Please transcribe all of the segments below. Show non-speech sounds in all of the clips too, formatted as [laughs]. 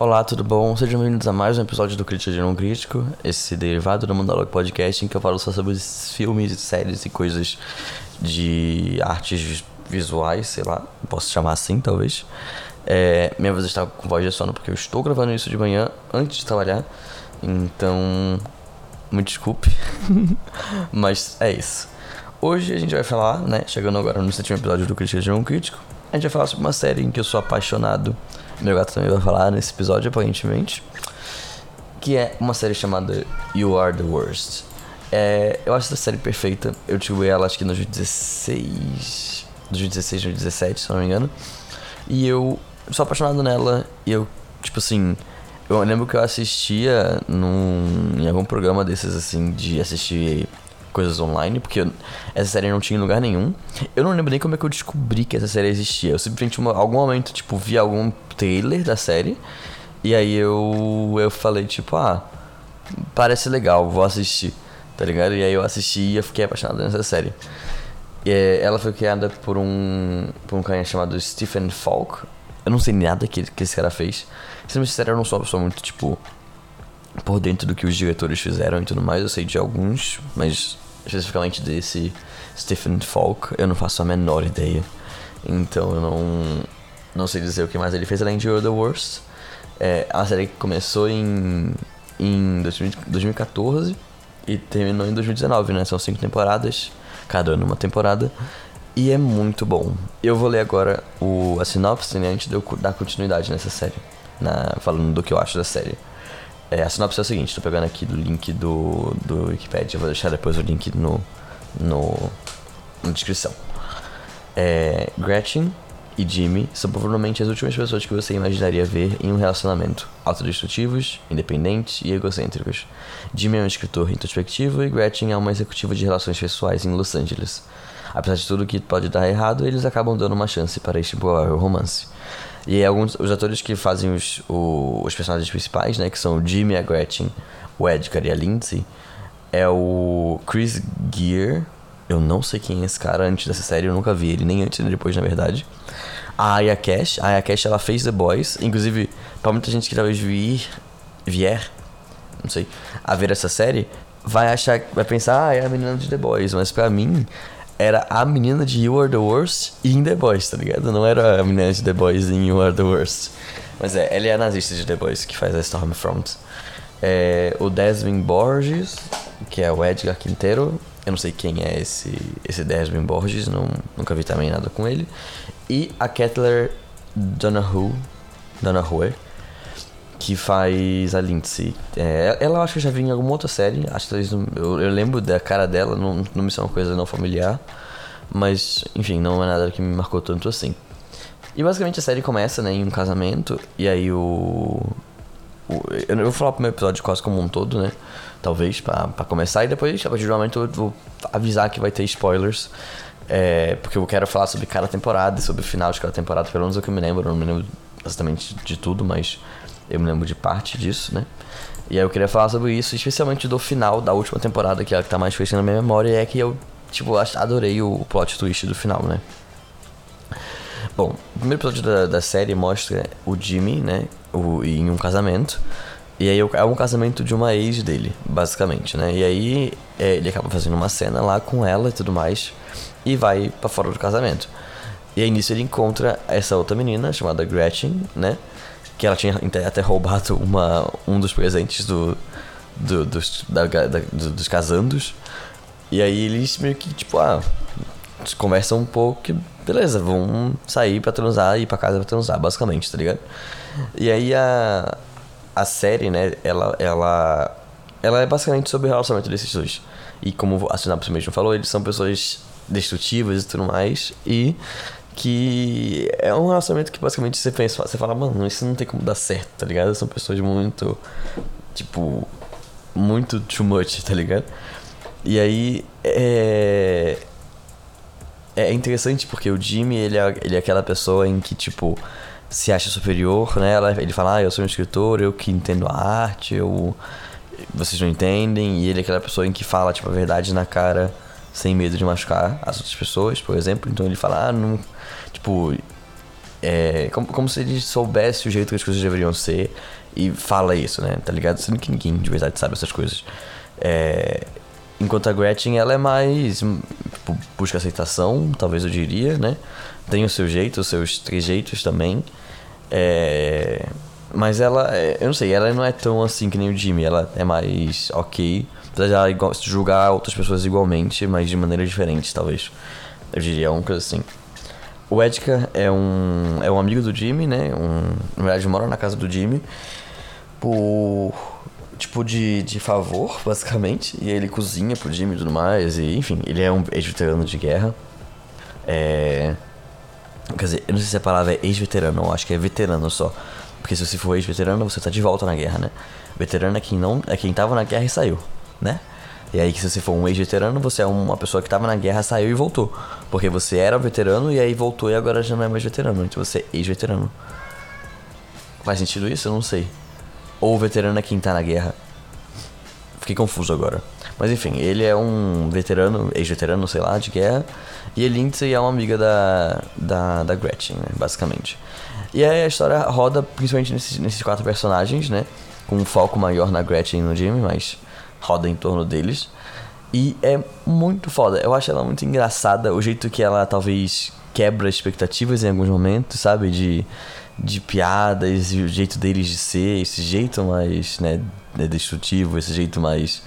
Olá, tudo bom? Sejam bem-vindos a mais um episódio do Crítica de Não Crítico, esse derivado do Mandalog Podcast em que eu falo só sobre filmes, séries e coisas de artes visuais, sei lá, posso chamar assim, talvez. É, minha voz está com voz de sono porque eu estou gravando isso de manhã antes de trabalhar, então me desculpe, [laughs] mas é isso. Hoje a gente vai falar, né, chegando agora no sétimo episódio do Crítica de Não Crítico, a gente vai falar sobre uma série em que eu sou apaixonado meu gato também vai falar nesse episódio, aparentemente. Que é uma série chamada You Are the Worst. É, eu acho essa série perfeita. Eu tive ela acho que no 2016. 2016, 2017, se não me engano. E eu sou apaixonado nela. E eu, tipo assim. Eu lembro que eu assistia num, em algum programa desses, assim, de assistir coisas online, porque essa série não tinha em lugar nenhum. Eu não lembro nem como é que eu descobri que essa série existia. Eu simplesmente, em algum momento, tipo, vi algum trailer da série. E aí eu, eu falei, tipo, ah, parece legal, vou assistir, tá ligado? E aí eu assisti e eu fiquei apaixonado nessa série. E, é, ela foi criada por um, por um cara chamado Stephen Falk. Eu não sei nada que, que esse cara fez. Sendo sincero, eu não sou uma pessoa muito, tipo, por dentro do que os diretores fizeram e tudo mais. Eu sei de alguns, mas especificamente desse Stephen Falk, eu não faço a menor ideia. Então eu não, não sei dizer o que mais ele fez além de You're the Worst. É, a série começou em, em 2014 e terminou em 2019, né? São cinco temporadas, cada ano uma temporada. E é muito bom. Eu vou ler agora o, a sinopse né, antes de eu dar continuidade nessa série. Na, falando do que eu acho da série. É, a sinopse é o seguinte, tô pegando aqui do link do, do Wikipedia, vou deixar depois o link no, no, na descrição. É, Gretchen e Jimmy são provavelmente as últimas pessoas que você imaginaria ver em um relacionamento. Autodestrutivos, independentes e egocêntricos. Jimmy é um escritor introspectivo e Gretchen é uma executiva de relações pessoais em Los Angeles. Apesar de tudo que pode dar errado, eles acabam dando uma chance para este provável romance. E alguns os atores que fazem os, o, os personagens principais, né, que são o Jimmy, a Gretchen, o Edgar e a Lindsay, é o Chris Gear. Eu não sei quem é esse cara antes dessa série, eu nunca vi ele, nem antes nem depois, na verdade. A Aya Cash, a Aya Cash ela fez The Boys, inclusive, para muita gente que talvez vir, vier, não sei, a ver essa série, vai achar, vai pensar, ah, é a menina de The Boys, mas para mim era a menina de You Are The Worst em The Boys, tá ligado? Não era a menina de The Boys em You Are The Worst. Mas é, ela é a nazista de The Boys que faz a Stormfront. É, o Desmond Borges, que é o Edgar Quintero, eu não sei quem é esse, esse Desmond Borges, não, nunca vi também nada com ele. E a Kettler Donahue, Donahue que faz a Lindsay. É, ela eu acho que eu já vi em alguma outra série, acho que eu, eu lembro da cara dela, não, não me são uma coisa não familiar, mas enfim, não é nada que me marcou tanto assim. E basicamente a série começa né, em um casamento, e aí o. o eu vou falar o primeiro episódio quase como um todo, né? talvez, para começar. E depois, a partir do momento, eu vou avisar que vai ter spoilers. É, porque eu quero falar sobre cada temporada sobre o final de cada temporada, pelo menos é o que eu me lembro. Eu não me lembro exatamente de tudo, mas eu me lembro de parte disso, né? E aí eu queria falar sobre isso, especialmente do final da última temporada, que é a que tá mais fresca na minha memória, e é que eu, tipo, adorei o plot twist do final, né? Bom, o primeiro episódio da, da série mostra o Jimmy, né? O, em um casamento. E aí é um casamento de uma ex dele, basicamente, né? E aí é, ele acaba fazendo uma cena lá com ela e tudo mais. E vai para fora do casamento. E aí nisso ele encontra essa outra menina chamada Gretchen, né? Que ela tinha até roubado uma, um dos presentes do, do dos, da, da, dos casandos. E aí eles meio que, tipo, ah, conversam um pouco que, beleza, vão sair pra transar e ir pra casa pra transar, basicamente, tá ligado? E aí a, a série, né, ela, ela, ela é basicamente sobre o relacionamento desses dois. E como a sinopse mesmo falou, eles são pessoas destrutivas e tudo mais. E que é um relacionamento que basicamente você pensa, você fala, mano, isso não tem como dar certo, tá ligado? São pessoas muito, tipo, muito too much, tá ligado? E aí é. É interessante porque o Jimmy, ele é, ele é aquela pessoa em que, tipo, se acha superior, né? Ele fala, ah, eu sou um escritor, eu que entendo a arte, eu... Vocês não entendem. E ele é aquela pessoa em que fala, tipo, a verdade na cara, sem medo de machucar as outras pessoas, por exemplo. Então ele fala, ah, não... Tipo... É, como, como se ele soubesse o jeito que as coisas deveriam ser e fala isso, né? Tá ligado? Sendo que ninguém de verdade sabe essas coisas. É, enquanto a Gretchen, ela é mais. Tipo, busca aceitação, talvez eu diria, né? Tem o seu jeito, os seus trejeitos também. É, mas ela, é, eu não sei, ela não é tão assim que nem o Jimmy. Ela é mais ok. De ela julgar outras pessoas igualmente, mas de maneira diferente, talvez. Eu diria uma coisa assim. O Edgar é um, é um amigo do Jimmy, né? Um, na verdade, mora na casa do Jimmy por tipo de, de favor, [laughs] basicamente. E ele cozinha pro Jimmy e tudo mais. E, enfim, ele é um ex-veterano de guerra. É. Quer dizer, eu não sei se a palavra é ex-veterano, eu acho que é veterano só. Porque se você for ex-veterano, você tá de volta na guerra, né? Veterano é quem não. é quem tava na guerra e saiu, né? E aí, se você for um ex-veterano, você é uma pessoa que tava na guerra, saiu e voltou. Porque você era veterano e aí voltou e agora já não é mais veterano. Então você é ex-veterano. Faz sentido isso? Eu não sei. Ou veterano é quem tá na guerra. Fiquei confuso agora. Mas enfim, ele é um veterano, ex-veterano, sei lá, de guerra. E a Lindsay é uma amiga da, da, da Gretchen, né, basicamente. E aí a história roda principalmente nesses, nesses quatro personagens, né? Com um foco maior na Gretchen e no Jimmy, mas roda em torno deles. E é muito foda. Eu acho ela muito engraçada. O jeito que ela talvez quebra expectativas em alguns momentos, sabe? De, de piadas e o jeito deles de ser, esse jeito mais né, destrutivo, esse jeito mais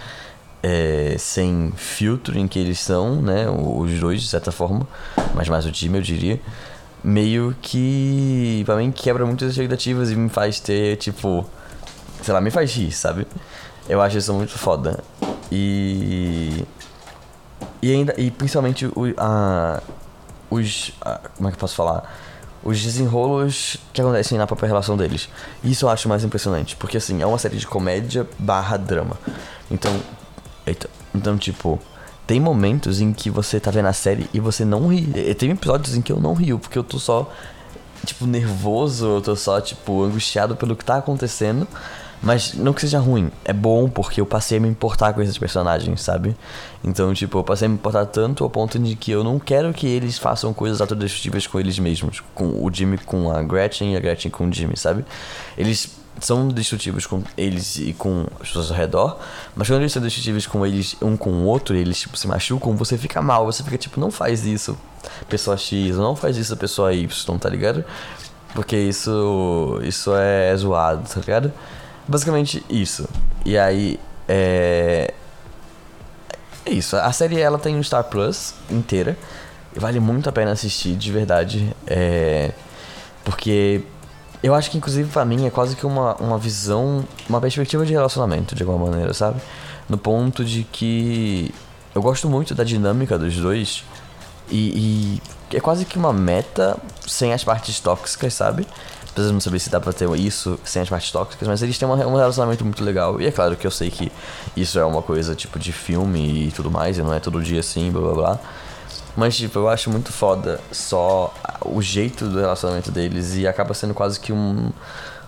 é, sem filtro em que eles são, né? Os dois, de certa forma, mas mais o time, eu diria. Meio que, pra mim, quebra muitas expectativas e me faz ter, tipo, sei lá, me faz rir, sabe? Eu acho isso muito foda. E. E ainda. E principalmente o, a, os. A, como é que eu posso falar? Os desenrolos que acontecem na própria relação deles. Isso eu acho mais impressionante. Porque assim, é uma série de comédia barra drama. Então. Eita. Então, tipo. Tem momentos em que você tá vendo a série e você não ri. E tem episódios em que eu não rio, porque eu tô só, tipo, nervoso, eu tô só, tipo, angustiado pelo que tá acontecendo. Mas não que seja ruim, é bom porque eu passei a me importar com esses personagens, sabe? Então, tipo, eu passei a me importar tanto ao ponto de que eu não quero que eles façam coisas autodestrutivas com eles mesmos. Com o Jimmy com a Gretchen e a Gretchen com o Jimmy, sabe? Eles são destrutivos com eles e com as pessoas ao redor, mas quando eles são destrutivos com eles um com o outro, eles tipo, se machucam, você fica mal, você fica tipo, não faz isso, pessoa X, não faz isso, pessoa Y, tá ligado? Porque isso, isso é zoado, tá ligado? Basicamente isso. E aí, é. É isso. A série ela tem um Star Plus inteira. Vale muito a pena assistir, de verdade. É. Porque eu acho que, inclusive, pra mim é quase que uma, uma visão, uma perspectiva de relacionamento, de alguma maneira, sabe? No ponto de que eu gosto muito da dinâmica dos dois. E, e é quase que uma meta sem as partes tóxicas, sabe? Apesar de não saber se dá pra ter isso sem as partes tóxicas, mas eles têm um relacionamento muito legal. E é claro que eu sei que isso é uma coisa tipo de filme e tudo mais, e não é todo dia assim, blá blá blá. Mas, tipo, eu acho muito foda só o jeito do relacionamento deles e acaba sendo quase que um.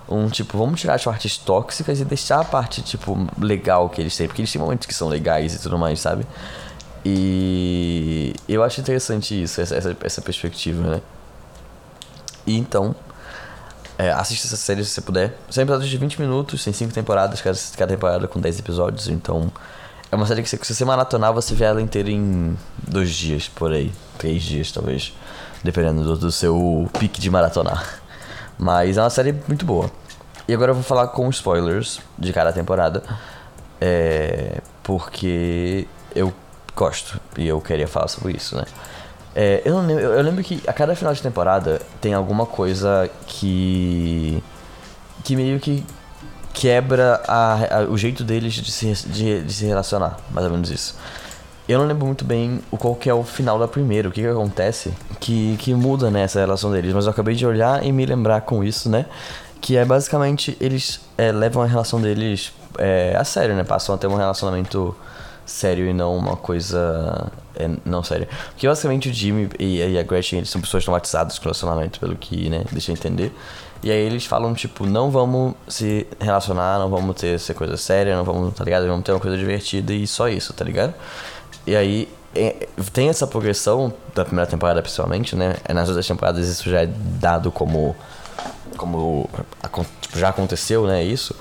Um tipo, vamos tirar as partes tóxicas e deixar a parte, tipo, legal que eles têm. Porque eles têm momentos que são legais e tudo mais, sabe? E eu acho interessante isso, essa, essa, essa perspectiva, né? E então, é, assista essa série se você puder. São episódios de 20 minutos, tem 5 temporadas, cada, cada temporada com 10 episódios, então é uma série que se você maratonar, você vê ela inteira em dois dias, por aí. Três dias, talvez. Dependendo do, do seu pique de maratonar. Mas é uma série muito boa. E agora eu vou falar com spoilers de cada temporada. É, porque eu gosto e eu queria falar sobre isso, né? É, eu, lembro, eu, lembro que a cada final de temporada tem alguma coisa que. que meio que quebra a, a, o jeito deles de se, de, de, se relacionar, mais ou menos isso. Eu não lembro muito bem o qual que é o final da primeira, o que, que acontece que, que muda nessa né, relação deles, mas eu acabei de olhar e me lembrar com isso, né? Que é basicamente eles é, levam a relação deles é, a sério, né? Passam a ter um relacionamento sério e não uma coisa é, não séria. Porque basicamente o Jimmy e, e a Gretchen eles são pessoas traumatizadas com relacionamento, pelo que, né, deixa eu entender. E aí eles falam, tipo, não vamos se relacionar, não vamos ter essa coisa séria, não vamos, tá ligado? Vamos ter uma coisa divertida e só isso, tá ligado? E aí é, tem essa progressão da primeira temporada, principalmente, né? Nas outras temporadas isso já é dado como. Como tipo, já aconteceu, né? Isso.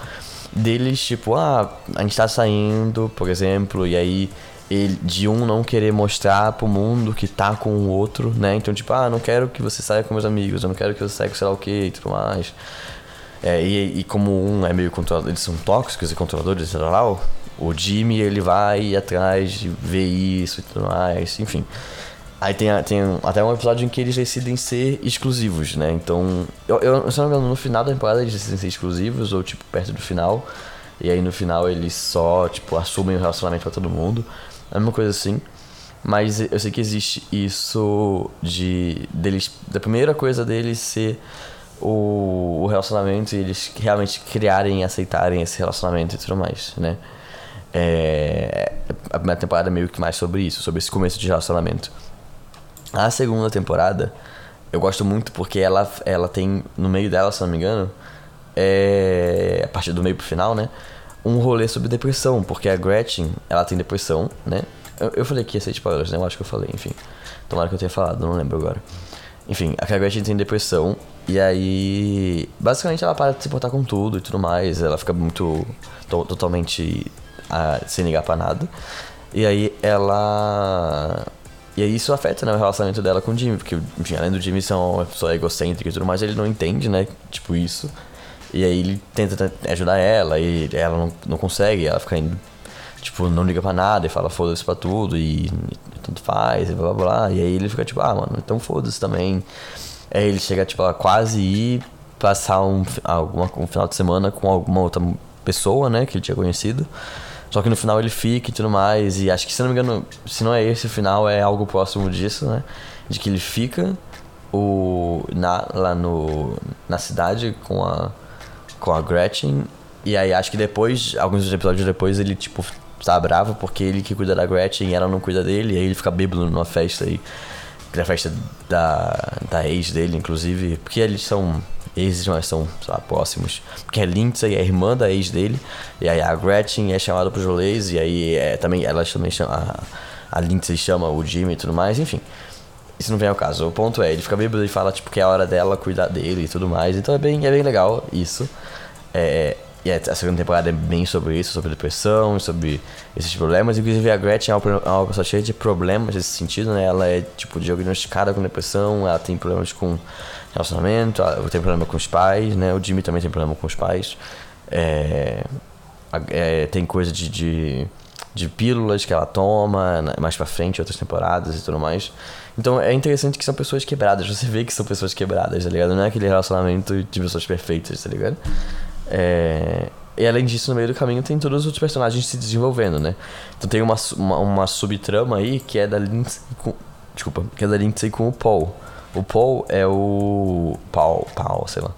Deles, tipo, ah, a gente tá saindo, por exemplo, e aí ele, de um não querer mostrar pro mundo que tá com o outro, né? Então, tipo, ah, não quero que você saia com meus amigos, eu não quero que você saia com sei lá o que e tudo mais. É, e, e, como um é meio controlador, eles são tóxicos e controladores, sei lá, o Jimmy, ele vai atrás de ver isso e tudo mais, enfim. Aí tem, tem até um episódio em que eles decidem ser exclusivos, né? Então, eu, eu, se não me engano, no final da temporada eles decidem ser exclusivos, ou tipo, perto do final. E aí no final eles só, tipo, assumem o relacionamento para todo mundo. É uma coisa assim. Mas eu sei que existe isso de deles. Da primeira coisa deles ser o, o relacionamento e eles realmente criarem e aceitarem esse relacionamento e tudo mais, né? É, a primeira temporada é meio que mais sobre isso, sobre esse começo de relacionamento. A segunda temporada, eu gosto muito porque ela, ela tem, no meio dela, se não me engano, é, a partir do meio pro final, né? Um rolê sobre depressão, porque a Gretchen, ela tem depressão, né? Eu, eu falei que ia ser spoilers, né? Eu acho que eu falei, enfim. Tomara que eu tenha falado, não lembro agora. Enfim, a Gretchen tem depressão e aí, basicamente ela para de se portar com tudo e tudo mais, ela fica muito, to, totalmente sem ligar pra nada. E aí ela. E aí isso afeta né, o relacionamento dela com o Jimmy, porque, enfim, além do Jimmy ser uma pessoa egocêntrica e tudo mais, ele não entende, né? Tipo, isso. E aí ele tenta ajudar ela e ela não, não consegue, ela fica indo, tipo, não liga pra nada e fala foda-se pra tudo e, e tanto faz e blá blá blá. E aí ele fica tipo, ah, mano, então foda-se também. Aí ele chega, tipo, a quase ir passar um, alguma, um final de semana com alguma outra pessoa, né, que ele tinha conhecido. Só que no final ele fica e tudo mais. E acho que, se não me engano, se não é esse o final, é algo próximo disso, né? De que ele fica o, na, lá no, na cidade com a, com a Gretchen. E aí acho que depois, alguns episódios depois, ele tipo tá bravo porque ele que cuida da Gretchen e ela não cuida dele. E aí ele fica bêbado numa festa aí. Que é festa da, da ex dele, inclusive. Porque eles são ex mas são lá, próximos. Porque a Lindsay é a irmã da ex dele. E aí a Gretchen é chamada pro rolês. E aí é, também ela também chama. A, a Lindsay chama o Jimmy e tudo mais, enfim. Isso não vem ao caso. O ponto é, ele fica bêbado e fala tipo, que é a hora dela cuidar dele e tudo mais. Então é bem, é bem legal isso. É, e a segunda temporada é bem sobre isso, sobre depressão, sobre esses problemas. Inclusive a Gretchen é uma pessoa cheia de problemas nesse sentido, né? Ela é, tipo, diagnosticada com depressão, ela tem problemas com relacionamento, ela tem problema com os pais, né? O Jimmy também tem problema com os pais. É, é, tem coisa de, de, de, pílulas que ela toma mais pra frente, outras temporadas e tudo mais. Então é interessante que são pessoas quebradas. Você vê que são pessoas quebradas, tá ligado? Não é aquele relacionamento de pessoas perfeitas, tá ligado? É, e além disso, no meio do caminho tem todos os outros personagens se desenvolvendo, né? Então tem uma, uma, uma subtrama aí que é da Lindsay com. Desculpa, que é da Lindsay com o Paul. O Paul é o. Paul, Paul, sei lá.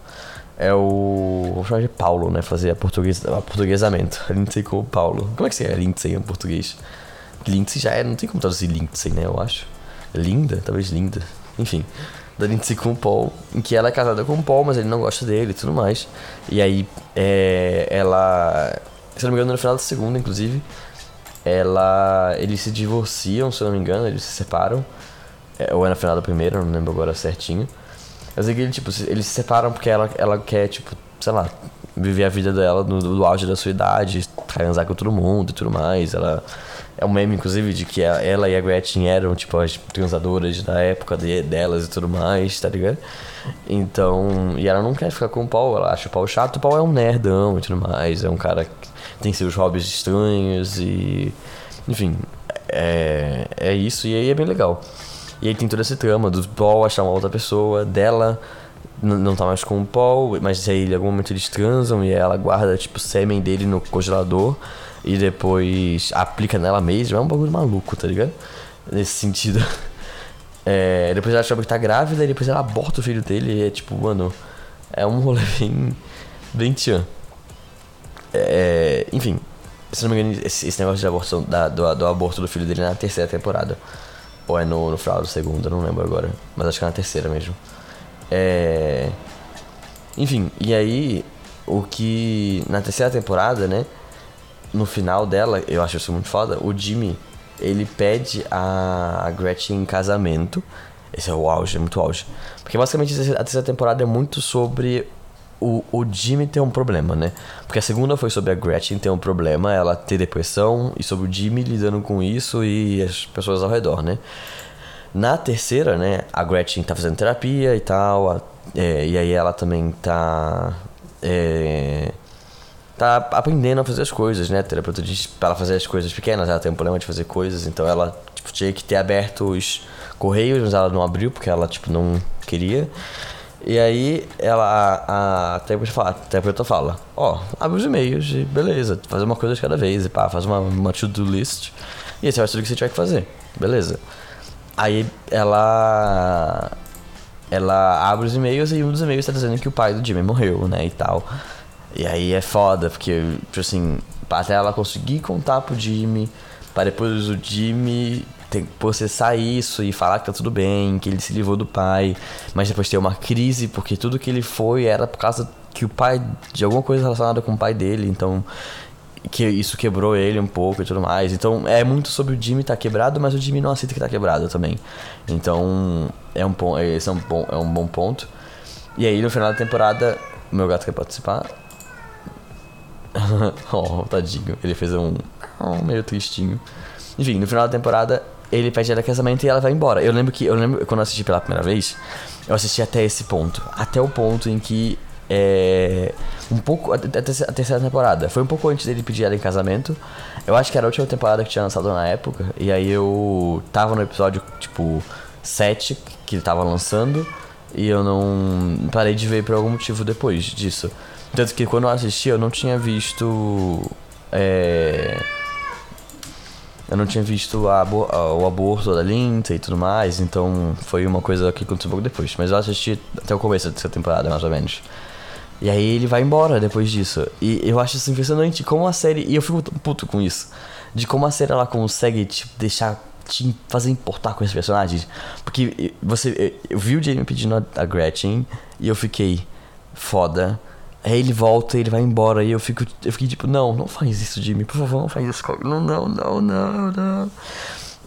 É o. Vou chamar de Paulo, né? Fazer a português, a portuguesamento. A [laughs] Lindsay com o Paulo. Como é que você é Lindsay em português? Lindsay já é. Não tem como traduzir Lindsay, né? Eu acho. Linda? Talvez linda. Enfim da Lindsay com o Paul, em que ela é casada com o Paul, mas ele não gosta dele e tudo mais. E aí é, ela. Se não me engano, no final da segunda, inclusive, ela. Eles se divorciam, se não me engano, eles se separam. É, ou é no final da primeira, não lembro agora certinho. Mas é que tipo, eles se separam porque ela, ela quer, tipo, sei lá, viver a vida dela no, no auge da sua idade, transar com todo mundo e tudo mais. Ela é um meme, inclusive, de que ela e a Gretchen eram, tipo, as transadoras da época de, delas e tudo mais, tá ligado? Então, e ela não quer ficar com o Paul, ela acha o Paul chato. O Paul é um nerdão e tudo mais, é um cara que tem seus hobbies estranhos e. Enfim, é, é isso, e aí é bem legal. E aí tem toda essa trama do Paul achar uma outra pessoa, dela não tá mais com o Paul, mas aí em algum momento eles transam e ela guarda, tipo, sêmen dele no congelador e depois aplica nela mesma. É um bagulho maluco, tá ligado? Nesse sentido. [laughs] É, depois ela descobre que tá grávida e depois ela aborta o filho dele e é tipo, mano, é um rolê [laughs] bem. bem tchan. É, enfim, se não me engano, esse, esse negócio de aborto, da, do, do, aborto do filho dele é na terceira temporada. Ou é no, no final da segunda, não lembro agora. Mas acho que é na terceira mesmo. É. Enfim, e aí, o que. Na terceira temporada, né? No final dela, eu acho isso muito foda, o Jimmy, ele pede a Gretchen em casamento. Esse é o auge, é muito auge. Porque basicamente a terceira temporada é muito sobre o, o Jimmy ter um problema, né? Porque a segunda foi sobre a Gretchen ter um problema, ela ter depressão, e sobre o Jimmy lidando com isso e as pessoas ao redor, né? Na terceira, né, a Gretchen tá fazendo terapia e tal, a, é, e aí ela também tá. É, tá aprendendo a fazer as coisas, né? A terapeuta diz pra ela fazer as coisas pequenas, ela tem um problema de fazer coisas, então ela tipo, tinha que ter aberto os correios, mas ela não abriu porque ela tipo, não queria. E aí ela, a, a terapeuta fala, a terapeuta fala, ó, oh, abre os e-mails e beleza, fazer uma coisa de cada vez, e pá, faz uma, uma to-do list e esse vai ser o que você tiver que fazer, beleza. Aí ela ela abre os e-mails e um dos e-mails tá dizendo que o pai do Jimmy morreu, né, e tal. E aí é foda, porque, tipo assim, até ela conseguir contar pro Jimmy, para depois o Jimmy que processar isso e falar que tá tudo bem, que ele se livrou do pai, mas depois ter uma crise, porque tudo que ele foi era por causa que o pai, de alguma coisa relacionada com o pai dele, então que isso quebrou ele um pouco e tudo mais. Então é muito sobre o Jimmy tá quebrado, mas o Jimmy não aceita que tá quebrado também. Então é um esse é um bom, é um bom ponto. E aí no final da temporada, meu gato quer participar. [laughs] oh, tadinho, ele fez um, um meio tristinho. Enfim, no final da temporada ele pede ela casamento e ela vai embora. Eu lembro que eu lembro quando eu assisti pela primeira vez, eu assisti até esse ponto, até o ponto em que é, um pouco a, a, terceira temporada. Foi um pouco antes dele pedir ela em casamento. Eu acho que era a última temporada que tinha lançado na época. E aí eu tava no episódio tipo 7 que ele tava lançando. E eu não parei de ver por algum motivo depois disso. Tanto que quando eu assisti eu não tinha visto. É, eu não tinha visto a, a, o aborto da Lindsay e tudo mais, então foi uma coisa que aconteceu um pouco depois. Mas eu assisti até o começo dessa temporada, mais ou menos. E aí ele vai embora depois disso. E eu acho isso impressionante como a série. E eu fico puto com isso. De como a série ela consegue te deixar. te fazer importar com esses personagens. Porque você. Eu vi o Jamie pedindo a Gretchen e eu fiquei. Foda Aí ele volta, ele vai embora e eu fico, eu fiquei tipo, não, não faz isso, Jimmy, por favor, não faz isso. Não, não, não, não, não.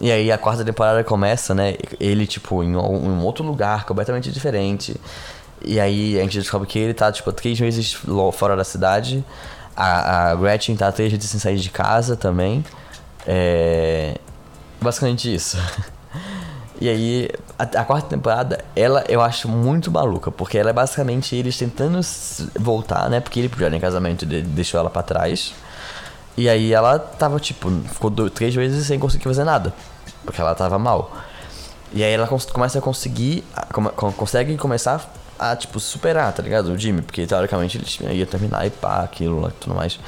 E aí a quarta temporada começa, né? Ele, tipo, em um, outro lugar completamente diferente. E aí a gente descobre que ele tá, tipo, três meses fora da cidade. A, a Gretchen tá três meses sem sair de casa também. É. Basicamente isso. [laughs] E aí, a, a, quarta temporada, ela eu acho muito maluca, porque ela é basicamente eles tentando voltar, né? Porque ele pediu ela em casamento e deixou ela para trás. E aí ela tava, tipo, ficou dois, três vezes sem conseguir fazer nada, porque ela tava mal. E aí ela começa a conseguir, come, consegue começar a, tipo, superar, tá ligado? O Jimmy, porque teoricamente ele ia terminar e pá, aquilo lá tudo mais.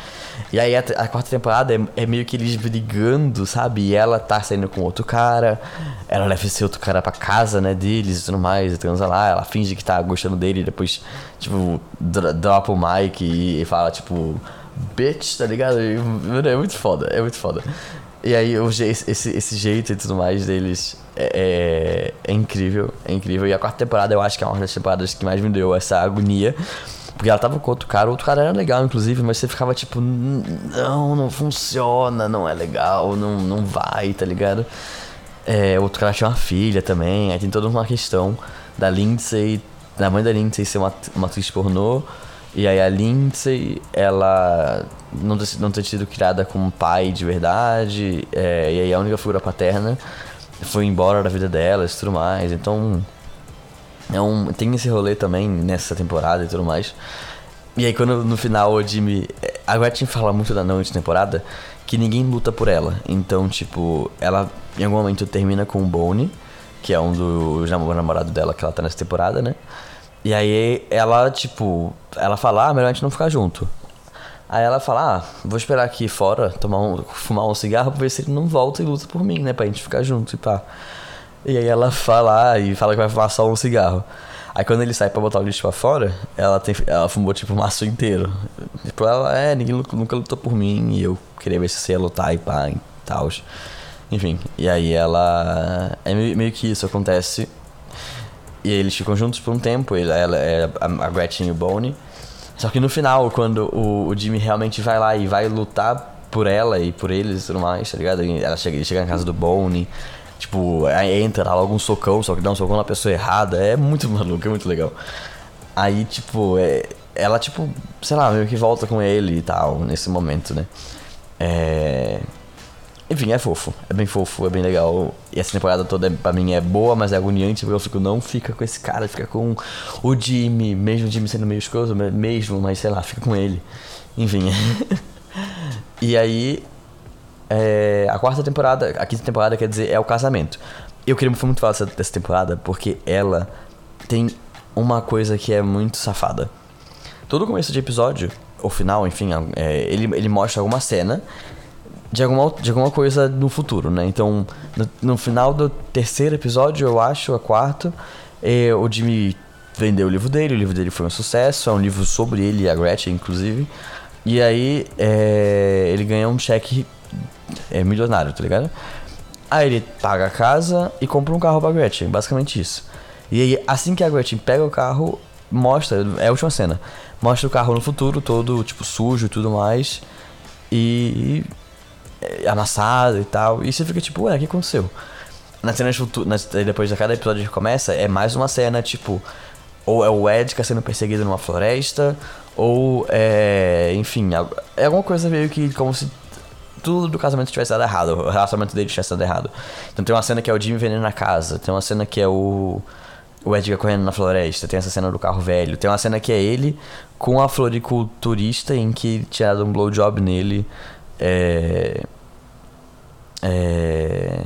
E aí a, a quarta temporada é, é, meio que eles brigando, sabe? E ela tá saindo com outro cara, ela leva esse outro cara pra casa, né, deles e tudo mais, e transa lá, ela finge que tá gostando dele e depois, tipo, dropa o mic e, e fala, tipo, bitch, tá ligado? E, é muito foda, é muito foda. E aí o, esse, esse jeito e tudo mais deles é, é, é, incrível, é incrível. E a quarta temporada eu acho que é uma das temporadas que mais me deu essa agonia. Porque ela tava com outro cara, o outro cara era legal, inclusive, mas você ficava tipo, não, não funciona, não é legal, não, não vai, tá ligado? É, outro cara tinha uma filha também, aí tem toda uma questão da Lindsay, da mãe da Lindsay ser uma, uma atriz pornô, e aí a Lindsay, ela não ter, não ter sido criada com um pai de verdade, é, e aí a única figura paterna foi embora da vida delas e tudo mais. Então, é um, tem esse rolê também nessa temporada e tudo mais. E aí quando no final o Jimmy. A Gretchen fala muito da noite temporada que ninguém luta por ela. Então, tipo, ela em algum momento termina com o Bonnie, que é um dos namorados dela que ela tá nessa temporada, né? E aí ela, tipo, ela fala, ah, melhor a gente não ficar junto. Aí ela fala, ah, vou esperar aqui fora, tomar um, fumar um cigarro pra ver se ele não volta e luta por mim, né? Pra gente ficar junto e pá. E aí ela fala e fala que vai fumar só um cigarro. Aí quando ele sai pra botar o lixo pra fora, ela, tem, ela fumou tipo o maço inteiro. Tipo, ela, é, ninguém nunca lutou por mim e eu queria ver se você ia lutar e pá e tal. Enfim, e aí ela. É meio, que isso acontece. E eles ficam juntos por um tempo, ela, ela é a Gretchen e o Bonnie. Só que no final, quando o, o Jimmy realmente vai lá e vai lutar por ela e por eles e tudo mais, tá ligado? Ela chega, ele chega na casa do Bonnie, tipo, entra, dá logo um socão, só que dá um socão na pessoa errada. É muito [laughs] maluco, é muito legal. Aí, tipo, é, ela, tipo, sei lá, meio que volta com ele e tal, nesse momento, né? É. Enfim, é fofo. É bem fofo, é bem legal. E essa temporada toda, pra mim, é boa, mas é agoniante, porque eu fico, não fica com esse cara, fica com o Jimmy, mesmo o Jimmy sendo meio escroto, mesmo, mas sei lá, fica com ele. Enfim. [laughs] e aí, é, a quarta temporada, a quinta temporada, quer dizer, é o casamento. Eu queria muito falar dessa, temporada, porque ela tem uma coisa que é muito safada. Todo começo de episódio, ou final, enfim, é, ele, ele mostra alguma cena de alguma, de alguma coisa no futuro, né? Então, no, no final do terceiro episódio, eu acho, a quarto, é, o Jimmy vendeu o livro dele, o livro dele foi um sucesso, é um livro sobre ele e a Gretchen, inclusive. E aí, é, ele ganha um cheque é, milionário, tá ligado? Aí ele paga a casa e compra um carro pra Gretchen, basicamente isso. E aí, assim que a Gretchen pega o carro, mostra, é a última cena, mostra o carro no futuro, todo, tipo, sujo e tudo mais. E é, amassado e tal. E você fica tipo, ué, o que aconteceu? Na cena futuras, depois de cada episódio que começa, é mais uma cena, tipo, ou é o Edgar sendo perseguido numa floresta, ou é. Enfim, é alguma coisa meio que como se tudo do casamento tivesse dado errado, o relacionamento dele tivesse dado errado. Então tem uma cena que é o Jimmy vendendo na casa, tem uma cena que é o. O Edgar correndo na floresta, tem essa cena do carro velho, tem uma cena que é ele com a floriculturista em que tinha dado um blowjob nele é, é,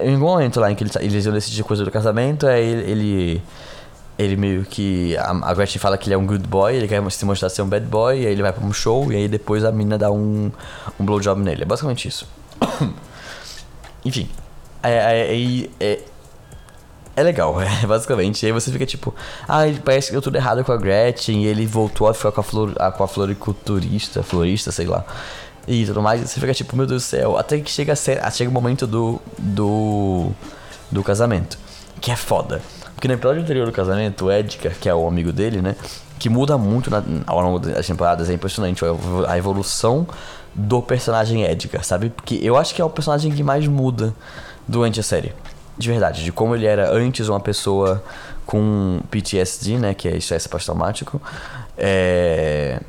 em algum momento lá em que eles, iam decidir coisa do casamento, aí ele, ele, ele meio que. A, a Gretchen fala que ele é um good boy, ele quer se mostrar ser um bad boy, e aí ele vai pra um show, e aí depois a mina dá um, um blowjob nele. É basicamente isso. [coughs] Enfim. É, é, é, é legal, [laughs] é, basicamente. Aí você fica tipo, ah, parece que deu tudo errado com a Gretchen, e ele voltou a ficar com a, flor, a, com a floriculturista, florista, sei lá. E tudo mais, você fica tipo, meu Deus do céu, até que chega, a ser, chega o momento do, do, do casamento, que é foda. Porque no episódio anterior do casamento, o Edgar, que é o amigo dele, né, que muda muito na, ao longo das temporadas, é impressionante a evolução do personagem Edgar, sabe? Porque eu acho que é o personagem que mais muda durante a série de verdade, de como ele era antes uma pessoa com PTSD, né, que é estresse pós-traumático, é,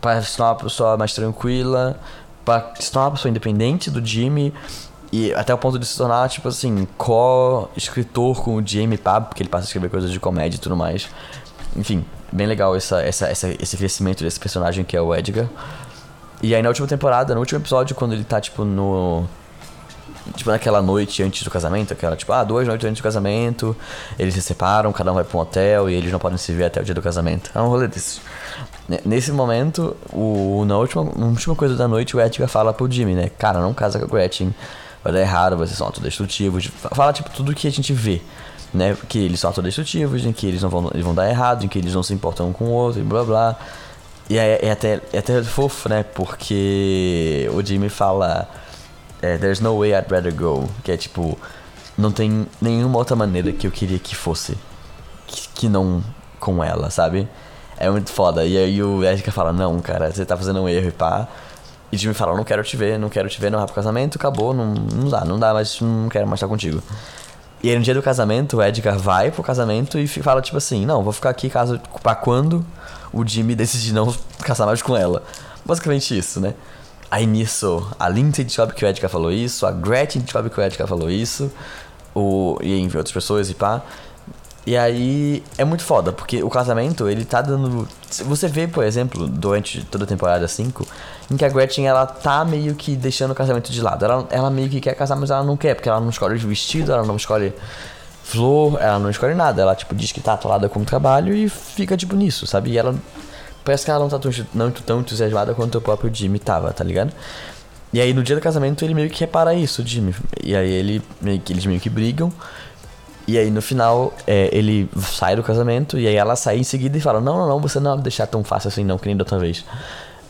para se tornar uma pessoa mais tranquila, para se tornar uma pessoa independente do Jimmy e até o ponto de se tornar, tipo assim, co-escritor com o Jamie Pab, porque ele passa a escrever coisas de comédia e tudo mais. Enfim, bem legal essa, essa, essa, esse crescimento desse personagem que é o Edgar. E aí na última temporada, no último episódio, quando ele tá, tipo, no tipo, naquela noite antes do casamento, aquela, tipo, ah, duas noites antes do casamento, eles se separam, cada um vai pra um hotel e eles não podem se ver até o dia do casamento. É um rolê desse. Nesse momento, o, na, última, na última coisa da noite, o Edgar fala pro Jimmy, né? Cara, não casa com a Gretchen, vai dar errado, vocês são autodestrutivos. Fala, tipo, tudo que a gente vê, né? Que eles são autodestrutivos, em que eles não vão, eles vão dar errado, em que eles não se importam um com o outro e blá blá. E é, é, até, é até fofo, né? Porque o Jimmy fala é, There's no way I'd rather go. Que é tipo, não tem nenhuma outra maneira que eu queria que fosse. Que, que não com ela, sabe? É muito foda. E aí o Erika fala, não, cara, você tá fazendo um erro e pá. E Jimmy fala, não quero te ver, não quero te ver, não vai pro casamento, acabou, não, não dá, não dá, mas não quero mais estar contigo. E aí no dia do casamento, o Edgar vai pro casamento e fala tipo assim, não, vou ficar aqui caso pra quando o Jimmy decidir não [laughs] casar mais com ela. Basicamente isso, né? Aí nisso, a Lindsay descobre que o Edgar falou isso, a Gretchen descobre que o Edgar falou isso, o, e enfim, outras pessoas e pá. E aí é muito foda, porque o casamento, ele tá dando. Você vê, por exemplo, durante toda a temporada 5, em que a Gretchen ela tá meio que deixando o casamento de lado. Ela, ela meio que quer casar, mas ela não quer, porque ela não escolhe vestido, ela não escolhe flor, ela não escolhe nada. Ela, tipo, diz que tá atolada com o trabalho e fica, tipo, nisso, sabe? E ela Parece que ela não tá tão, não tão entusiasmada quanto o próprio Jimmy tava, tá ligado? E aí no dia do casamento ele meio que repara isso, Jimmy. E aí ele meio que, eles meio que brigam. E aí no final é, ele sai do casamento e aí ela sai em seguida e fala: Não, não, não, você não vai deixar tão fácil assim, não, que nem da outra vez.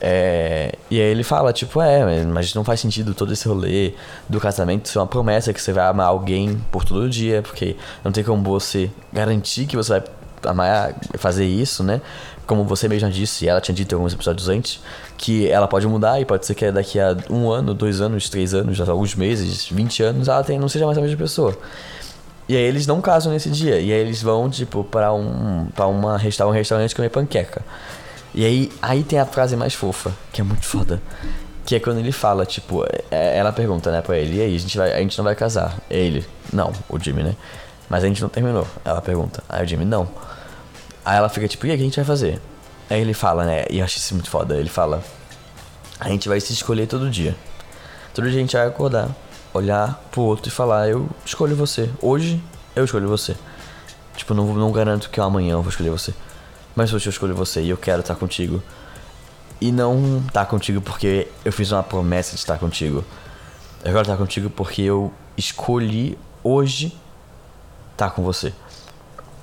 É, e aí ele fala, tipo, é, mas não faz sentido todo esse rolê do casamento ser uma promessa que você vai amar alguém por todo dia, porque não tem como você garantir que você vai a Maya fazer isso, né? Como você mesma disse, ela tinha dito em alguns episódios antes, que ela pode mudar e pode ser que daqui a um ano, dois anos, três anos, alguns meses, 20 anos, ela tem, não seja mais a mesma pessoa. E aí eles não casam nesse dia. E aí eles vão, tipo, pra um, pra uma, um restaurante comer panqueca. E aí, aí tem a frase mais fofa, que é muito foda. Que é quando ele fala, tipo, é, ela pergunta, né, pra ele, e aí, a gente, vai, a gente não vai casar. Ele, não, o Jimmy, né? Mas a gente não terminou. Ela pergunta. Aí o Jimmy, não. Aí ela fica tipo, e aí, o que a gente vai fazer? Aí ele fala, né? E eu acho isso muito foda. Ele fala: A gente vai se escolher todo dia. Todo dia a gente vai acordar, olhar pro outro e falar: Eu escolho você. Hoje eu escolho você. Tipo, não, não garanto que amanhã eu vou escolher você. Mas hoje eu escolho você e eu quero estar contigo. E não estar contigo porque eu fiz uma promessa de estar contigo. Eu quero estar contigo porque eu escolhi hoje estar com você.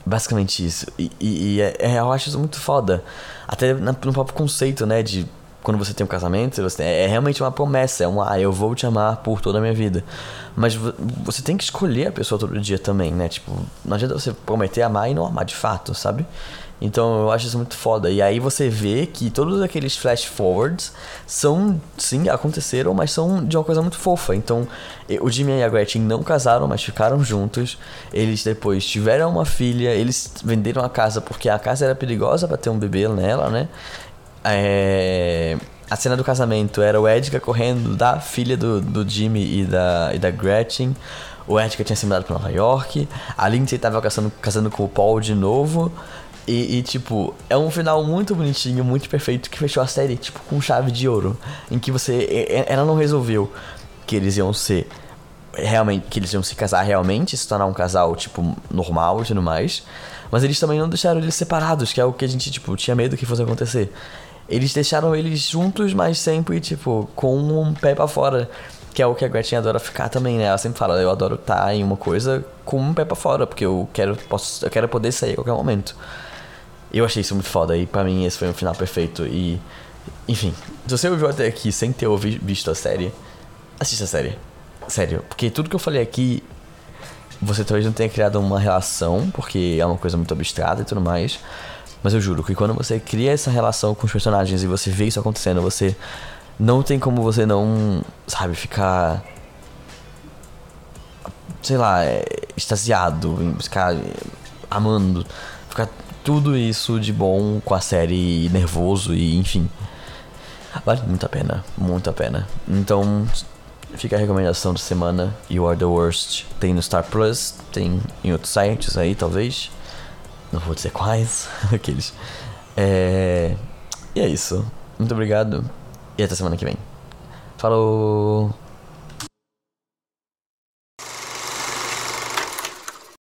Basicamente isso. E, e, e é, é, eu acho isso muito foda. Até no próprio conceito, né? De quando você tem um casamento, você, é, é realmente uma promessa. É um, ah, eu vou te amar por toda a minha vida. Mas você tem que escolher a pessoa todo dia também, né? Tipo, não adianta você prometer amar e não amar de fato, sabe? Então eu acho isso muito foda. E aí você vê que todos aqueles flash forwards são, sim, aconteceram, mas são de uma coisa muito fofa. Então o Jimmy e a Gretchen não casaram, mas ficaram juntos. Eles depois tiveram uma filha, eles venderam a casa porque a casa era perigosa para ter um bebê nela, né? É... A cena do casamento era o Edgar correndo da filha do, do Jimmy e da, e da Gretchen. O Edgar tinha se mudado pra Nova York. A Lindsay tava casando, casando com o Paul de novo. E, e, tipo, é um final muito bonitinho, muito perfeito, que fechou a série, tipo, com chave de ouro. Em que você. Ela não resolveu que eles iam ser. Realmente, que eles iam se casar realmente, se tornar um casal, tipo, normal e tudo mais. Mas eles também não deixaram eles separados, que é o que a gente, tipo, tinha medo que fosse acontecer. Eles deixaram eles juntos, mas sempre, tipo, com um pé para fora. Que é o que a Gretchen adora ficar também, né? Ela sempre fala, eu adoro estar em uma coisa com um pé para fora, porque eu quero, posso, eu quero poder sair a qualquer momento. Eu achei isso muito foda e pra mim esse foi um final perfeito. E. Enfim, se você ouviu até aqui sem ter ouvido, visto a série, assista a série. Sério, porque tudo que eu falei aqui, você talvez não tenha criado uma relação, porque é uma coisa muito abstrata e tudo mais. Mas eu juro que quando você cria essa relação com os personagens e você vê isso acontecendo, você não tem como você não, sabe, ficar. Sei lá, é, extasiado, ficar amando, ficar tudo isso de bom com a série nervoso e enfim. Vale muito a pena, muito a pena. Então, fica a recomendação da semana. You Are the Worst. Tem no Star Plus, tem em outros sites aí, talvez. Não vou dizer quais, [laughs] aqueles. É... E é isso. Muito obrigado e até semana que vem. Falou!